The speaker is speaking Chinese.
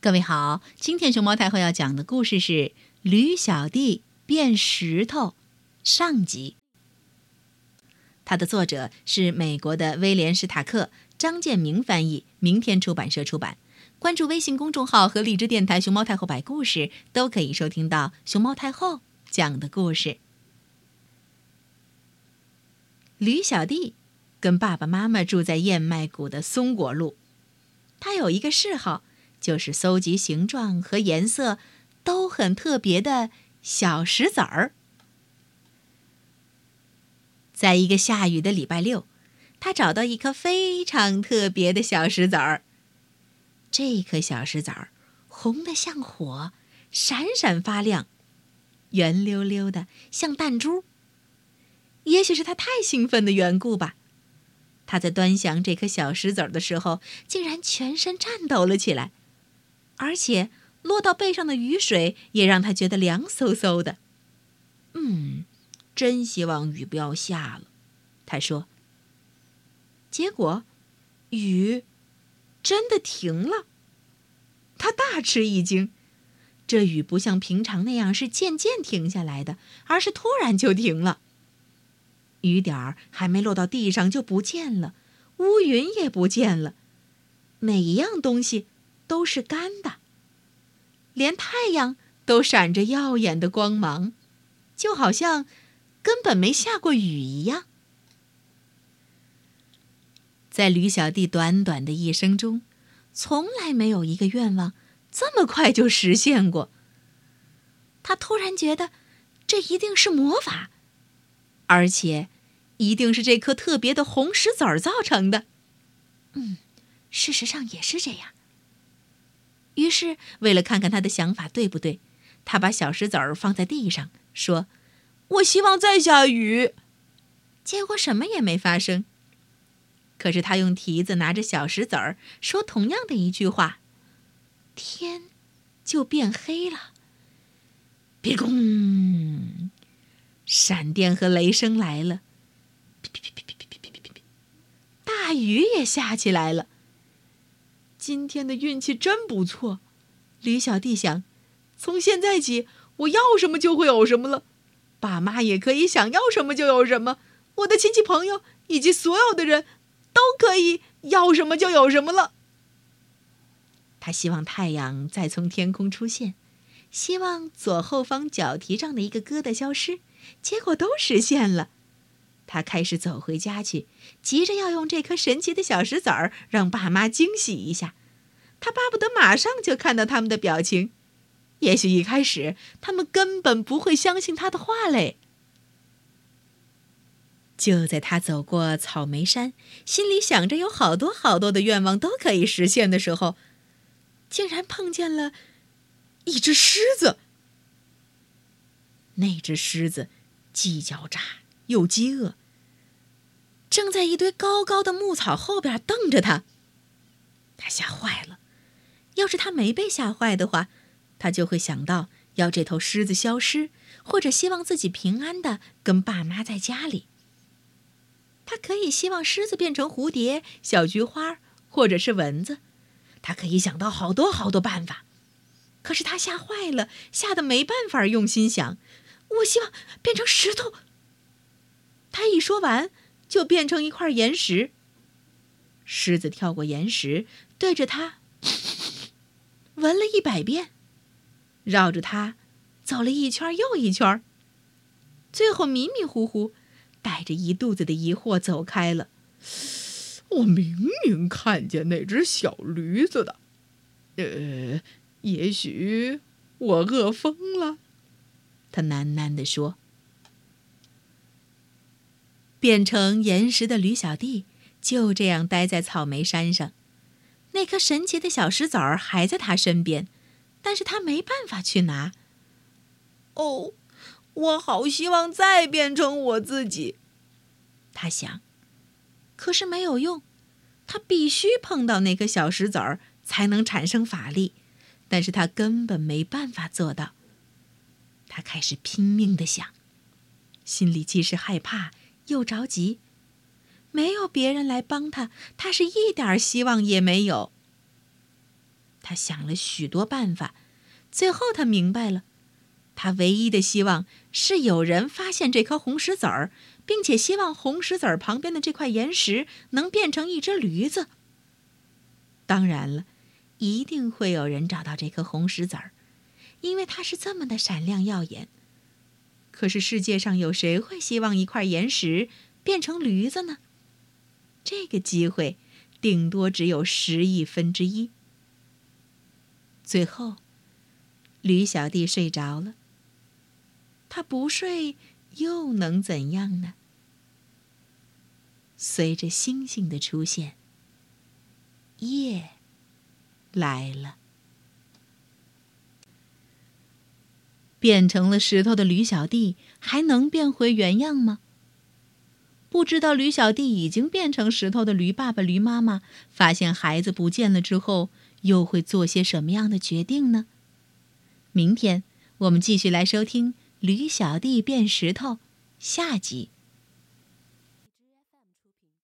各位好，今天熊猫太后要讲的故事是《驴小弟变石头》上集。它的作者是美国的威廉·史塔克，张建明翻译，明天出版社出版。关注微信公众号和荔枝电台“熊猫太后摆故事”，都可以收听到熊猫太后讲的故事。驴小弟跟爸爸妈妈住在燕麦谷的松果路，他有一个嗜好。就是搜集形状和颜色都很特别的小石子儿。在一个下雨的礼拜六，他找到一颗非常特别的小石子儿。这颗小石子儿红的像火，闪闪发亮，圆溜溜的像弹珠。也许是他太兴奋的缘故吧，他在端详这颗小石子儿的时候，竟然全身颤抖了起来。而且落到背上的雨水也让他觉得凉飕飕的。嗯，真希望雨不要下了，他说。结果，雨真的停了。他大吃一惊，这雨不像平常那样是渐渐停下来的，而是突然就停了。雨点儿还没落到地上就不见了，乌云也不见了，每一样东西。都是干的，连太阳都闪着耀眼的光芒，就好像根本没下过雨一样。在驴小弟短短的一生中，从来没有一个愿望这么快就实现过。他突然觉得，这一定是魔法，而且一定是这颗特别的红石子儿造成的。嗯，事实上也是这样。于是，为了看看他的想法对不对，他把小石子儿放在地上，说：“我希望再下雨。”结果什么也没发生。可是他用蹄子拿着小石子儿，说同样的一句话，天就变黑了。别公，闪电和雷声来了，大雨也下起来了。今天的运气真不错，驴小弟想。从现在起，我要什么就会有什么了。爸妈也可以想要什么就有什么，我的亲戚朋友以及所有的人都可以要什么就有什么了。他希望太阳再从天空出现，希望左后方脚蹄上的一个疙瘩消失，结果都实现了。他开始走回家去，急着要用这颗神奇的小石子儿让爸妈惊喜一下。他巴不得马上就看到他们的表情。也许一开始他们根本不会相信他的话嘞。就在他走过草莓山，心里想着有好多好多的愿望都可以实现的时候，竟然碰见了一只狮子。那只狮子既狡诈。又饥饿，正在一堆高高的牧草后边瞪着他。要是他没被吓坏的话，他就会想到要这头狮子消失，或者希望自己平安的跟爸妈在家里。他可以希望狮子变成蝴蝶、小菊花，或者是蚊子。他可以想到好多好多办法。可是他吓坏了，吓得没办法用心想。我希望变成石头。他一说完，就变成一块岩石。狮子跳过岩石，对着他闻了一百遍，绕着它走了一圈又一圈，最后迷迷糊糊，带着一肚子的疑惑走开了。我明明看见那只小驴子的，呃，也许我饿疯了。他喃喃地说。变成岩石的驴小弟就这样待在草莓山上，那颗神奇的小石子儿还在他身边，但是他没办法去拿。哦，我好希望再变成我自己，他想。可是没有用，他必须碰到那颗小石子儿才能产生法力，但是他根本没办法做到。他开始拼命的想，心里既是害怕。又着急，没有别人来帮他，他是一点希望也没有。他想了许多办法，最后他明白了，他唯一的希望是有人发现这颗红石子儿，并且希望红石子儿旁边的这块岩石能变成一只驴子。当然了，一定会有人找到这颗红石子儿，因为它是这么的闪亮耀眼。可是世界上有谁会希望一块岩石变成驴子呢？这个机会顶多只有十亿分之一。最后，驴小弟睡着了。他不睡又能怎样呢？随着星星的出现，夜来了。变成了石头的驴小弟还能变回原样吗？不知道驴小弟已经变成石头的驴爸爸、驴妈妈，发现孩子不见了之后。又会做些什么样的决定呢？明天我们继续来收听《驴小弟变石头》下集。